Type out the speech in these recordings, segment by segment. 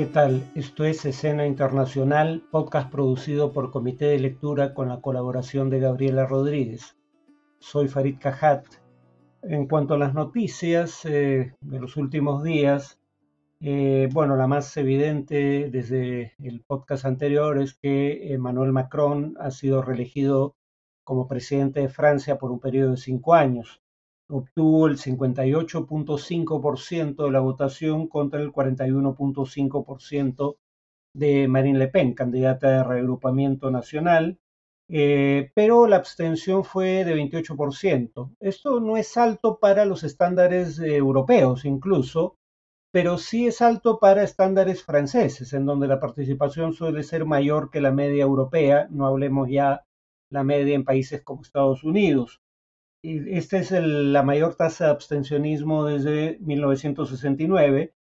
¿Qué tal? Esto es Escena Internacional, podcast producido por Comité de Lectura con la colaboración de Gabriela Rodríguez. Soy Farid Cajat. En cuanto a las noticias eh, de los últimos días, eh, bueno, la más evidente desde el podcast anterior es que Emmanuel Macron ha sido reelegido como presidente de Francia por un periodo de cinco años obtuvo el 58.5% de la votación contra el 41.5% de Marine Le Pen, candidata de reagrupamiento nacional, eh, pero la abstención fue de 28%. Esto no es alto para los estándares europeos incluso, pero sí es alto para estándares franceses, en donde la participación suele ser mayor que la media europea, no hablemos ya la media en países como Estados Unidos. Esta es la mayor tasa de abstencionismo desde 1969.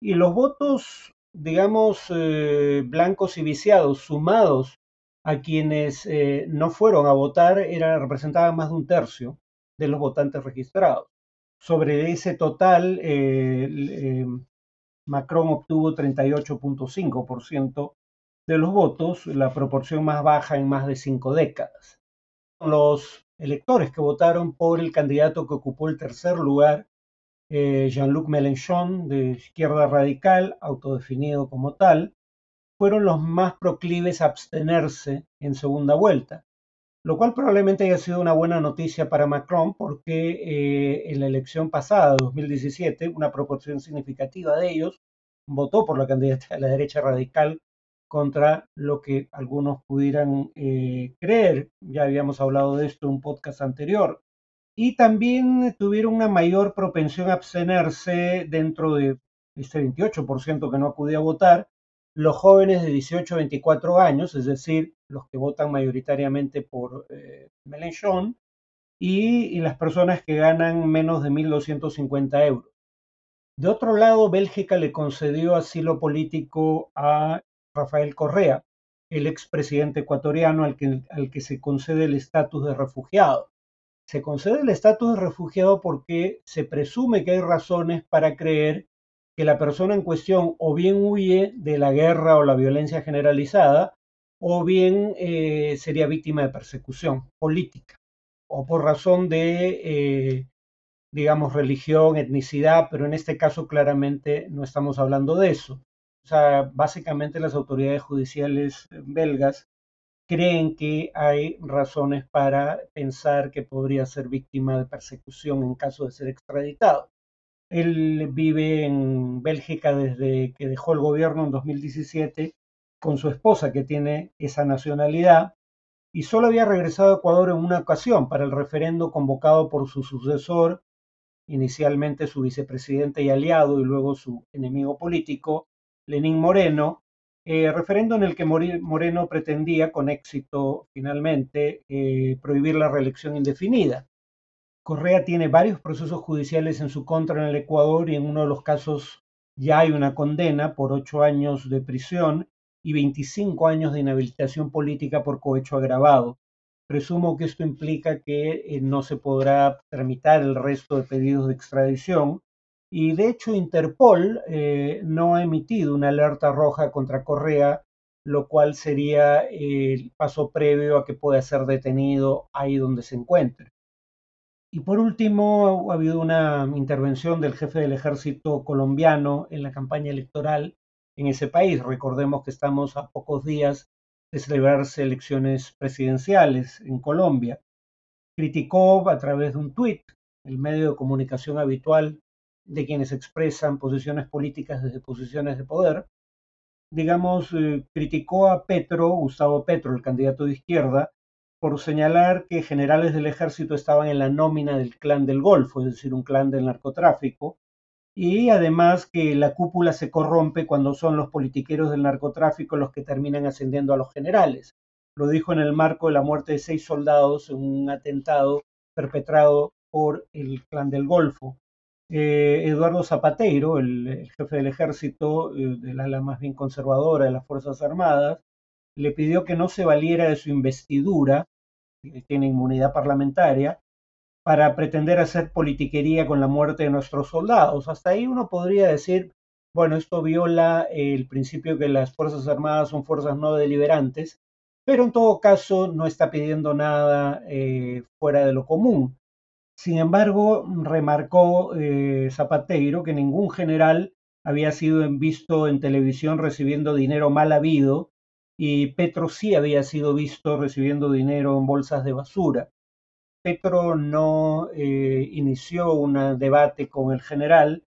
Y los votos, digamos, eh, blancos y viciados, sumados a quienes eh, no fueron a votar, era, representaban más de un tercio de los votantes registrados. Sobre ese total, eh, Macron obtuvo 38.5% de los votos, la proporción más baja en más de cinco décadas. Los electores que votaron por el candidato que ocupó el tercer lugar, eh, Jean-Luc Mélenchon, de izquierda radical, autodefinido como tal, fueron los más proclives a abstenerse en segunda vuelta, lo cual probablemente haya sido una buena noticia para Macron porque eh, en la elección pasada, 2017, una proporción significativa de ellos votó por la candidata de la derecha radical contra lo que algunos pudieran eh, creer. Ya habíamos hablado de esto en un podcast anterior. Y también tuvieron una mayor propensión a abstenerse dentro de este 28% que no acudía a votar, los jóvenes de 18 a 24 años, es decir, los que votan mayoritariamente por eh, Mélenchon, y, y, las personas que ganan menos de 1.250 euros. De otro lado, Bélgica le concedió asilo político a Rafael Correa, el expresidente ecuatoriano al que, se concede el estatus de refugiado. Se concede el estatus de refugiado porque se presume que hay razones para creer que la persona en cuestión o bien huye de la guerra o la violencia generalizada o bien eh, sería víctima de persecución política o por razón de, eh, digamos, religión, etnicidad, pero en este caso claramente no estamos hablando de eso. O sea, básicamente las autoridades judiciales belgas creen que hay razones para pensar que podría ser víctima de persecución en caso de ser extraditado. Él vive en Bélgica desde que dejó el gobierno en 2017 con su esposa que tiene esa nacionalidad y solo había regresado a Ecuador en una ocasión para el referendo convocado por su sucesor, inicialmente su vicepresidente y aliado y luego su enemigo político, Lenín Moreno, eh, referendo en el que Moreno pretendía, con éxito finalmente, eh, prohibir la reelección indefinida. Correa tiene varios procesos judiciales en su contra en el Ecuador y en uno de los casos ya hay una condena por ocho años de prisión y 25 años de inhabilitación política por cohecho agravado. Presumo que esto implica que eh, no se podrá tramitar el resto de pedidos de extradición y de hecho Interpol eh, no ha emitido una alerta roja contra Correa, lo cual sería el paso previo a que pueda ser detenido ahí donde se encuentre. Y por último, ha habido una intervención del jefe del ejército colombiano en la campaña electoral en ese país. Recordemos que estamos a pocos días de celebrarse elecciones presidenciales en Colombia. Criticó a través de un tuit, el medio de comunicación habitual de quienes expresan posiciones políticas desde posiciones de poder, digamos, eh, criticó a Petro, Gustavo Petro, el candidato de izquierda, por señalar que generales del ejército estaban en la nómina del clan del Golfo, es decir, un clan del narcotráfico, y además que la cúpula se corrompe cuando son los politiqueros del narcotráfico los que terminan ascendiendo a los generales. Lo dijo en el marco de la muerte de seis soldados en un atentado perpetrado por el clan del Golfo. Eh, Eduardo Zapateiro, el, jefe del ejército, eh, de la ala más bien conservadora de las Fuerzas Armadas, le pidió que no se valiera de su investidura, que tiene inmunidad parlamentaria, para pretender hacer politiquería con la muerte de nuestros soldados. Hasta ahí uno podría decir, bueno, esto viola el principio que las Fuerzas Armadas son fuerzas no deliberantes, pero en todo caso no está pidiendo nada eh, fuera de lo común. Sin embargo, remarcó eh, Zapateiro que ningún general había sido visto en televisión recibiendo dinero mal habido y Petro sí había sido visto recibiendo dinero en bolsas de basura. Petro no eh, inició un debate con el general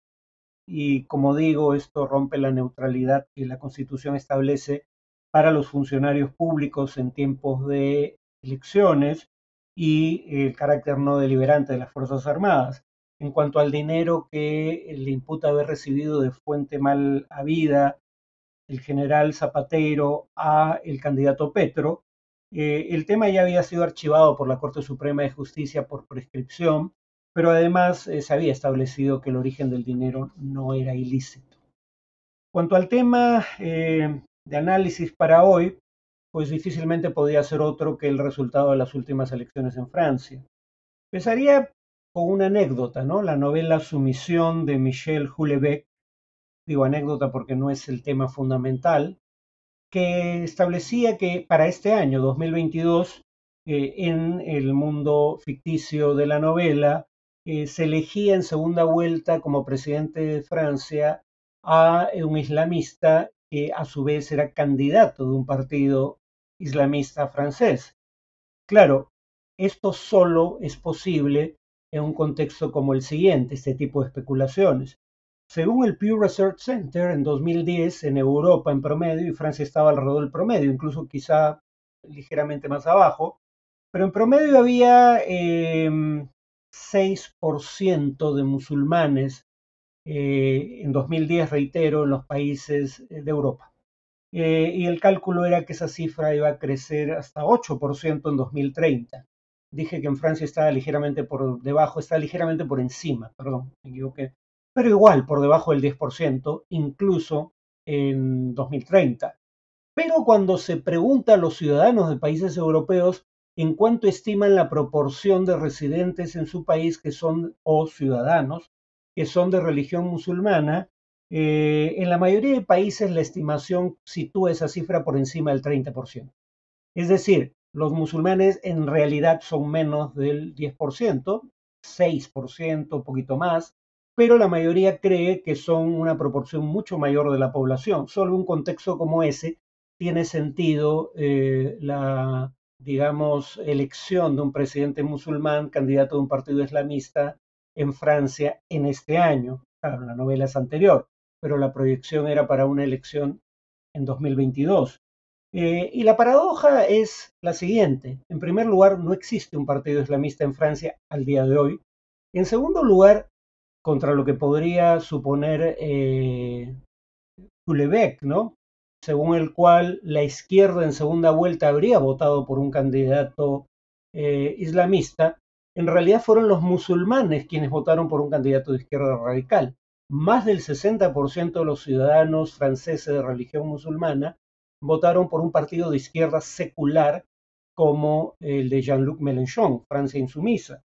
y como digo, esto rompe la neutralidad que la Constitución establece para los funcionarios públicos en tiempos de elecciones y el carácter no deliberante de las Fuerzas Armadas. En cuanto al dinero que le imputa haber recibido de fuente mal habida el general Zapatero a el candidato Petro, eh, el tema ya había sido archivado por la Corte Suprema de Justicia por prescripción, pero además eh, se había establecido que el origen del dinero no era ilícito. Cuanto al tema eh, de análisis para hoy, pues difícilmente podía ser otro que el resultado de las últimas elecciones en Francia. Empezaría con una anécdota, ¿no? La novela Sumisión de Michel Houellebecq, digo anécdota porque no es el tema fundamental, que establecía que para este año 2022, eh, en el mundo ficticio de la novela, eh, se elegía en segunda vuelta como presidente de Francia a un islamista que a su vez era candidato de un partido islamista francés. Claro, esto solo es posible en un contexto como el siguiente, este tipo de especulaciones. Según el Pew Research Center, en 2010 en Europa en promedio, y Francia estaba alrededor del promedio, incluso quizá ligeramente más abajo, pero en promedio había 6% em, de musulmanes eh, en 2010, reitero, en los países de Europa. Eh, y el cálculo era que esa cifra iba a crecer hasta 8% en 2030. Dije que en Francia estaba ligeramente por debajo, está ligeramente por encima, perdón, me equivoqué, pero igual por debajo del 10%, incluso en 2030. Pero cuando se pregunta a los ciudadanos de países europeos en cuánto estiman la proporción de residentes en su país que son o ciudadanos que son de religión musulmana, eh, en la mayoría de países la estimación sitúa esa cifra por encima del 30%. Es decir, los musulmanes en realidad son menos del 10%, 6%, un poquito más, pero la mayoría cree que son una proporción mucho mayor de la población. Solo un contexto como ese tiene sentido eh, la, digamos, elección de un presidente musulmán, candidato de un partido islamista, en Francia en este año. Claro, la novela es anterior, pero la proyección era para una elección en 2022. Eh, y la paradoja es la siguiente. En primer lugar, no existe un partido islamista en Francia al día de hoy. En segundo lugar, contra lo que podría suponer eh, ¿no? Según el cual la izquierda en segunda vuelta habría votado por un candidato eh, islamista, en realidad fueron los musulmanes quienes votaron por un candidato de izquierda radical. Más del 60% de los ciudadanos franceses de religión musulmana votaron por un partido de izquierda secular como el de Jean-Luc Mélenchon, Francia Insumisa.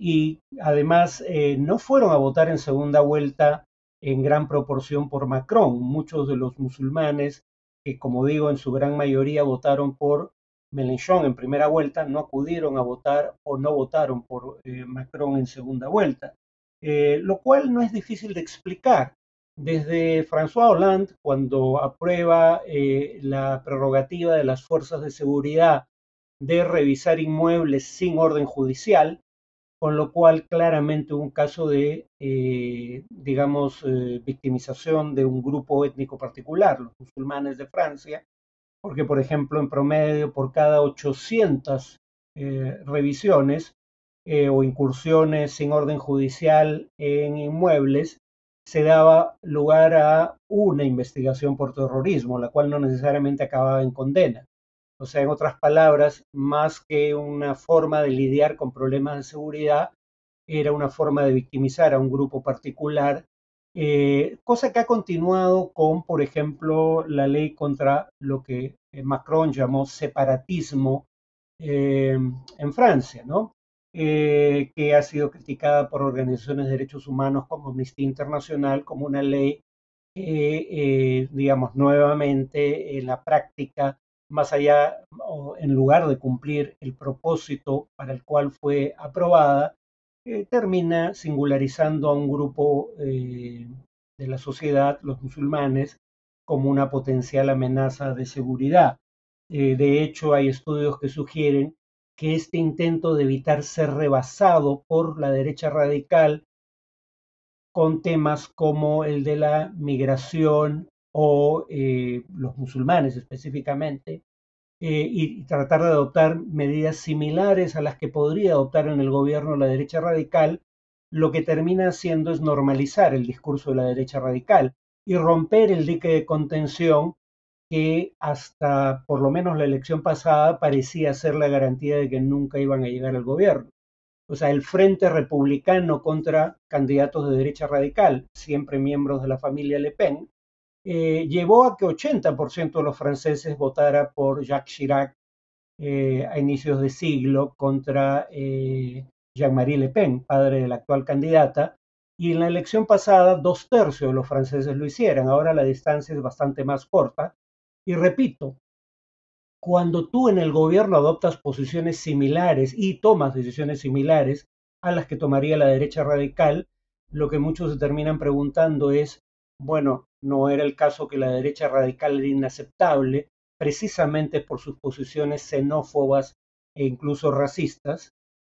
Y además eh, no fueron a votar en segunda vuelta en gran proporción por Macron. Muchos de los musulmanes, que como digo en su gran mayoría votaron por Mélenchon en primera vuelta no acudieron a votar o no votaron por eh, Macron en segunda vuelta, eh, lo cual no es difícil de explicar. Desde François Hollande, cuando aprueba eh, la prerrogativa de las fuerzas de seguridad de revisar inmuebles sin orden judicial, con lo cual claramente un caso de, digamos, victimización de un grupo étnico particular, los musulmanes de Francia, porque por ejemplo en promedio por cada 800 eh, revisiones eh, o incursiones sin orden judicial en inmuebles, se daba lugar a una investigación por terrorismo, la cual no necesariamente acababa en condena. O sea, en otras palabras, más que una forma de lidiar con problemas de seguridad, era una forma de victimizar a un grupo particular eh, cosa que ha continuado con, por ejemplo, la ley contra lo que eh, Macron llamó separatismo en Francia, ¿no? Que ha sido criticada por organizaciones de derechos humanos como Amnistía Internacional como una ley que, digamos, nuevamente en la práctica, más allá, o en lugar de cumplir el propósito para el cual fue aprobada, termina singularizando a un grupo de la sociedad, los musulmanes, como una potencial amenaza de seguridad. Eh, de hecho, hay estudios que sugieren que este intento de evitar ser rebasado por la derecha radical con temas como el de la migración o eh, los musulmanes específicamente, eh, y tratar de adoptar medidas similares a las que podría adoptar en el gobierno la derecha radical, lo que termina haciendo es normalizar el discurso de la derecha radical y romper el dique de contención que hasta por lo menos la elección pasada parecía ser la garantía de que nunca iban a llegar al gobierno. O sea, el Frente Republicano contra candidatos de derecha radical, siempre miembros de la familia Le Pen, eh, llevó a que 80% de los franceses votara por Jacques Chirac eh, a inicios de siglo contra eh, Jean-Marie Le Pen, padre de la actual candidata, y en la elección pasada dos tercios de los franceses lo hicieron. Ahora la distancia es bastante más corta. Y repito, cuando tú en el gobierno adoptas posiciones similares y tomas decisiones similares a las que tomaría la derecha radical, lo que muchos se terminan preguntando es, bueno, no era el caso que la derecha radical era inaceptable precisamente por sus posiciones xenófobas e incluso racistas.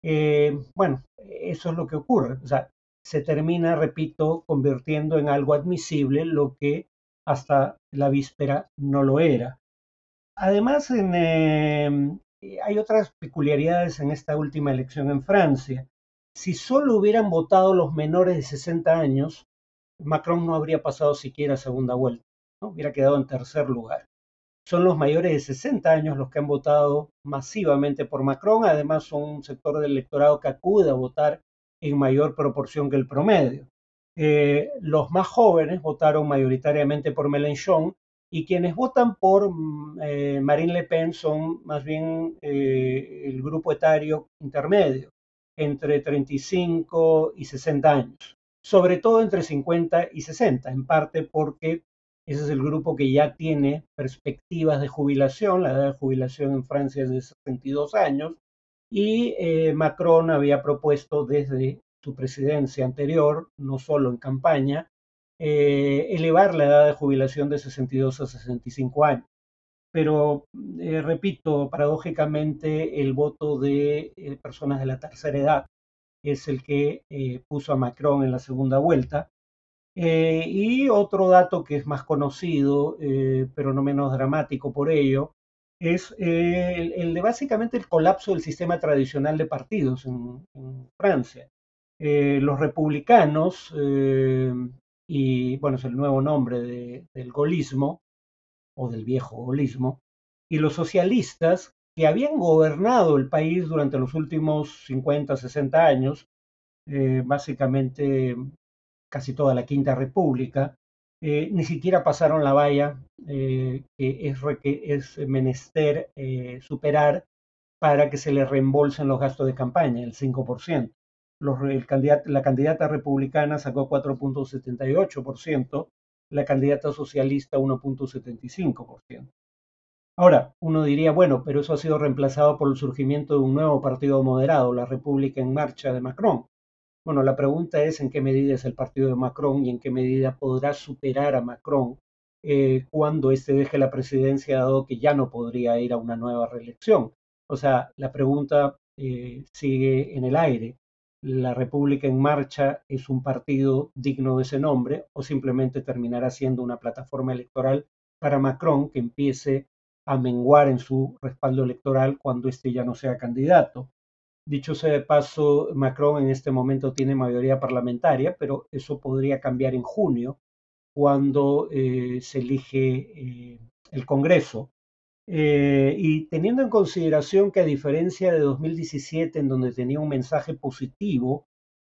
Eh, bueno, eso es lo que ocurre. O sea, se termina, repito, convirtiendo en algo admisible lo que hasta la víspera no lo era. Además, em, hay otras peculiaridades en esta última elección en Francia. Si solo hubieran votado los menores de 60 años, Macron no habría pasado siquiera segunda vuelta, ¿no? hubiera quedado en tercer lugar. Son los mayores de 60 años los que han votado masivamente por Macron, además son un sector del electorado que acude a votar en mayor proporción que el promedio. Eh, los más jóvenes votaron mayoritariamente por Mélenchon y quienes votan por mm, eh, Marine Le Pen son más bien eh, el grupo etario intermedio, entre 35 y 60 años, sobre todo entre 50 y 60, en parte porque ese es el grupo que ya tiene perspectivas de jubilación, la edad de jubilación en Francia es de 62 años, y eh, Macron había propuesto desde su presidencia anterior, no solo en campaña, eh, elevar la edad de jubilación de 62 a 65 años. Pero, eh, repito, paradójicamente el voto de personas de la tercera edad es el que puso a Macron en la segunda vuelta. y otro dato que es más conocido, pero no menos dramático por ello, es eh, el, de básicamente el colapso del sistema tradicional de partidos en, Francia. Eh, los republicanos, eh, y bueno, es el nuevo nombre del golismo, o del viejo golismo, y los socialistas, que habían gobernado el país durante los últimos 50, 60 años, básicamente casi toda la Quinta República, eh, ni siquiera pasaron la valla eh, que, es, es menester eh, superar para que se les reembolsen los gastos de campaña, el 5%. La candidata republicana sacó 4.78%, la candidata socialista 1.75%. Ahora, uno diría, bueno, pero eso ha sido reemplazado por el surgimiento de un nuevo partido moderado, la República en Marcha de Macron. Bueno, la pregunta es en qué medida es el partido de Macron y en qué medida podrá superar a Macron eh, cuando éste deje la presidencia, dado que ya no podría ir a una nueva reelección. O sea, la pregunta eh, sigue en el aire. ¿La República en Marcha es un partido digno de ese nombre o simplemente terminará siendo una plataforma electoral para Macron que empiece a menguar en su respaldo electoral cuando éste ya no sea candidato? Dicho sea de paso, Macron en este momento tiene mayoría parlamentaria, pero eso podría cambiar en junio, cuando eh, se elige eh, el Congreso. Eh, y teniendo en consideración que a diferencia de 2017, en donde tenía un mensaje positivo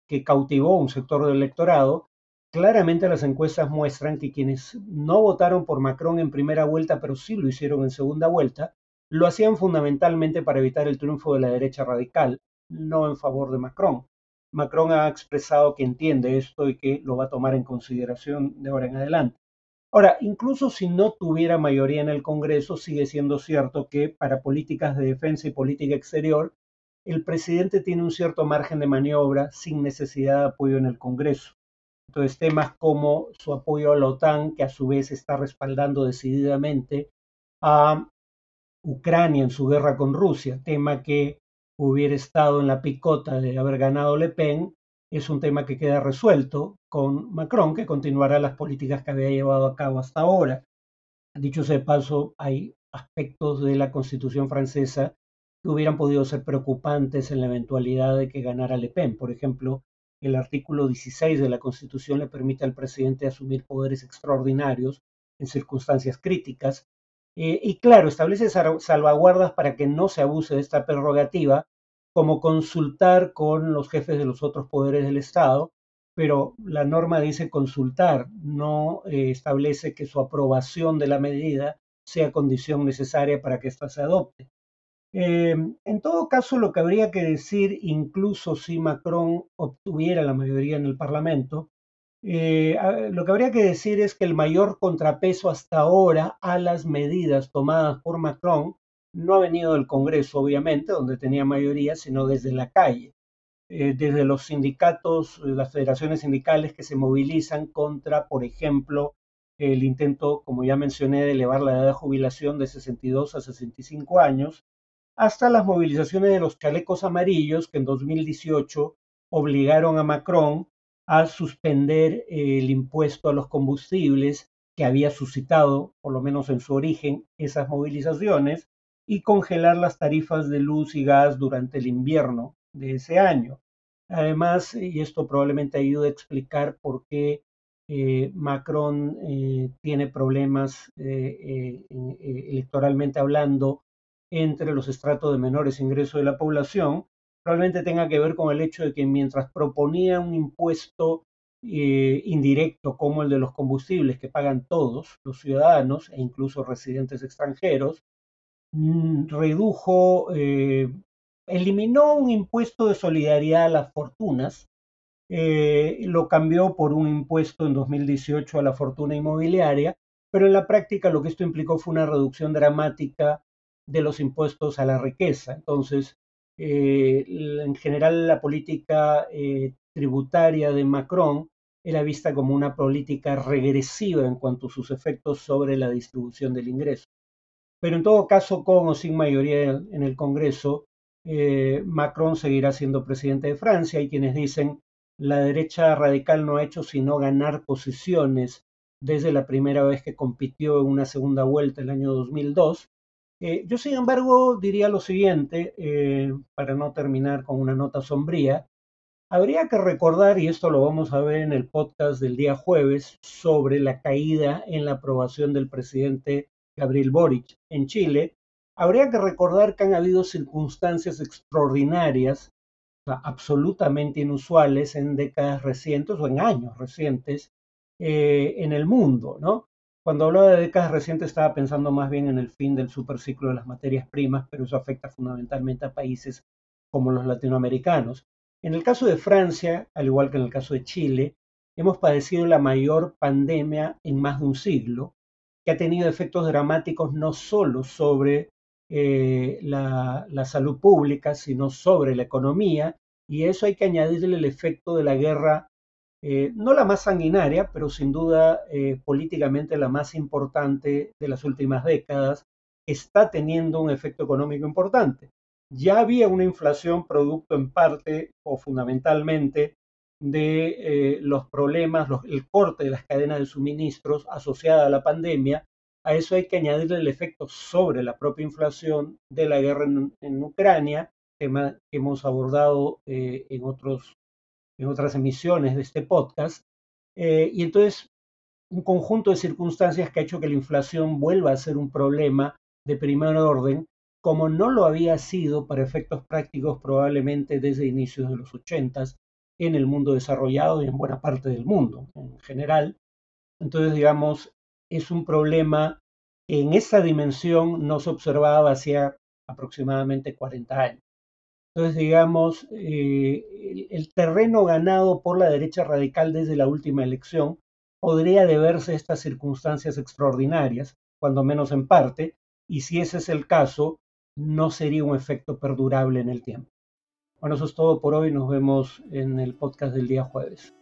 que cautivó un sector del electorado, claramente las encuestas muestran que quienes no votaron por Macron en primera vuelta, pero sí lo hicieron en segunda vuelta, lo hacían fundamentalmente para evitar el triunfo de la derecha radical, no en favor de Macron. Macron ha expresado que entiende esto y que lo va a tomar en consideración de ahora en adelante. Ahora, incluso si no tuviera mayoría en el Congreso, sigue siendo cierto que para políticas de defensa y política exterior, el presidente tiene un cierto margen de maniobra sin necesidad de apoyo en el Congreso. Entonces, temas como su apoyo a la OTAN, que a su vez está respaldando decididamente a Ucrania en su guerra con Rusia, tema que hubiera estado en la picota de haber ganado Le Pen, es un tema que queda resuelto con Macron, que continuará las políticas que había llevado a cabo hasta ahora. Dicho sea de paso, hay aspectos de la constitución francesa que hubieran podido ser preocupantes en la eventualidad de que ganara Le Pen. Por ejemplo, el artículo 16 de la Constitución le permite al presidente asumir poderes extraordinarios en circunstancias críticas. Eh, y claro, establece salvaguardas para que no se abuse de esta prerrogativa, como consultar con los jefes de los otros poderes del Estado, pero la norma dice consultar, no eh, establece que su aprobación de la medida sea condición necesaria para que ésta se adopte. Em, en todo caso, lo que habría que decir, incluso si Macron obtuviera la mayoría en el Parlamento, eh, lo que habría que decir es que el mayor contrapeso hasta ahora a las medidas tomadas por Macron no ha venido del Congreso, obviamente, donde tenía mayoría, sino desde la calle, desde los sindicatos, las federaciones sindicales que se movilizan contra, por ejemplo, el intento, como ya mencioné, de elevar la edad de jubilación de 62 a 65 años, hasta las movilizaciones de los chalecos amarillos que en 2018 obligaron a Macron a suspender el impuesto a los combustibles que había suscitado, por lo menos en su origen, esas movilizaciones y congelar las tarifas de luz y gas durante el invierno de ese año. Además, y esto probablemente ayude a explicar por qué eh, Macron eh, tiene problemas eh, electoralmente hablando entre los estratos de menores ingresos de la población, probablemente tenga que ver con el hecho de que mientras proponía un impuesto indirecto como el de los combustibles que pagan todos los ciudadanos e incluso residentes extranjeros, mm, redujo, eliminó un impuesto de solidaridad a las fortunas, eh, lo cambió por un impuesto en 2018 a la fortuna inmobiliaria, pero en la práctica lo que esto implicó fue una reducción dramática de los impuestos a la riqueza. Entonces, eh, en general la política eh, tributaria de Macron era vista como una política regresiva en cuanto a sus efectos sobre la distribución del ingreso. Pero en todo caso, con o sin mayoría en el Congreso, eh, Macron seguirá siendo presidente de Francia. Hay quienes dicen la derecha radical no ha hecho sino ganar posiciones desde la primera vez que compitió en una segunda vuelta el año 2002 eh, yo, sin embargo, diría lo siguiente, eh, para no terminar con una nota sombría, habría que recordar, y esto lo vamos a ver en el podcast del día jueves, sobre la caída en la aprobación del presidente Gabriel Boric en Chile, habría que recordar que han habido circunstancias extraordinarias, absolutamente inusuales en décadas recientes o en años recientes eh, en el mundo, ¿no? Cuando hablaba de décadas recientes estaba pensando más bien en el fin del superciclo de las materias primas, pero eso afecta fundamentalmente a países como los latinoamericanos. En el caso de Francia, al igual que en el caso de Chile, hemos padecido la mayor pandemia en más de un siglo, que ha tenido efectos dramáticos no solo sobre eh, la, salud pública, sino sobre la economía, y eso hay que añadirle el efecto de la guerra eh, no la más sanguinaria, pero sin duda eh, políticamente la más importante de las últimas décadas, está teniendo un efecto económico importante. Ya había una inflación producto en parte o fundamentalmente de los problemas, el corte de las cadenas de suministros asociada a la pandemia. A eso hay que añadirle el efecto sobre la propia inflación de la guerra en, Ucrania, tema que hemos abordado en otros en otras emisiones de este podcast. Eh, y entonces, un conjunto de circunstancias que ha hecho que la inflación vuelva a ser un problema de primer orden, como no lo había sido para efectos prácticos probablemente desde inicios de los 80 en el mundo desarrollado y en buena parte del mundo en general. Entonces, digamos, es un problema que en esa dimensión no se observaba hacía aproximadamente 40 años. Entonces, digamos, eh, el, terreno ganado por la derecha radical desde la última elección podría deberse a estas circunstancias extraordinarias, cuando menos en parte, y si ese es el caso, no sería un efecto perdurable en el tiempo. Bueno, eso es todo por hoy. Nos vemos en el podcast del día jueves.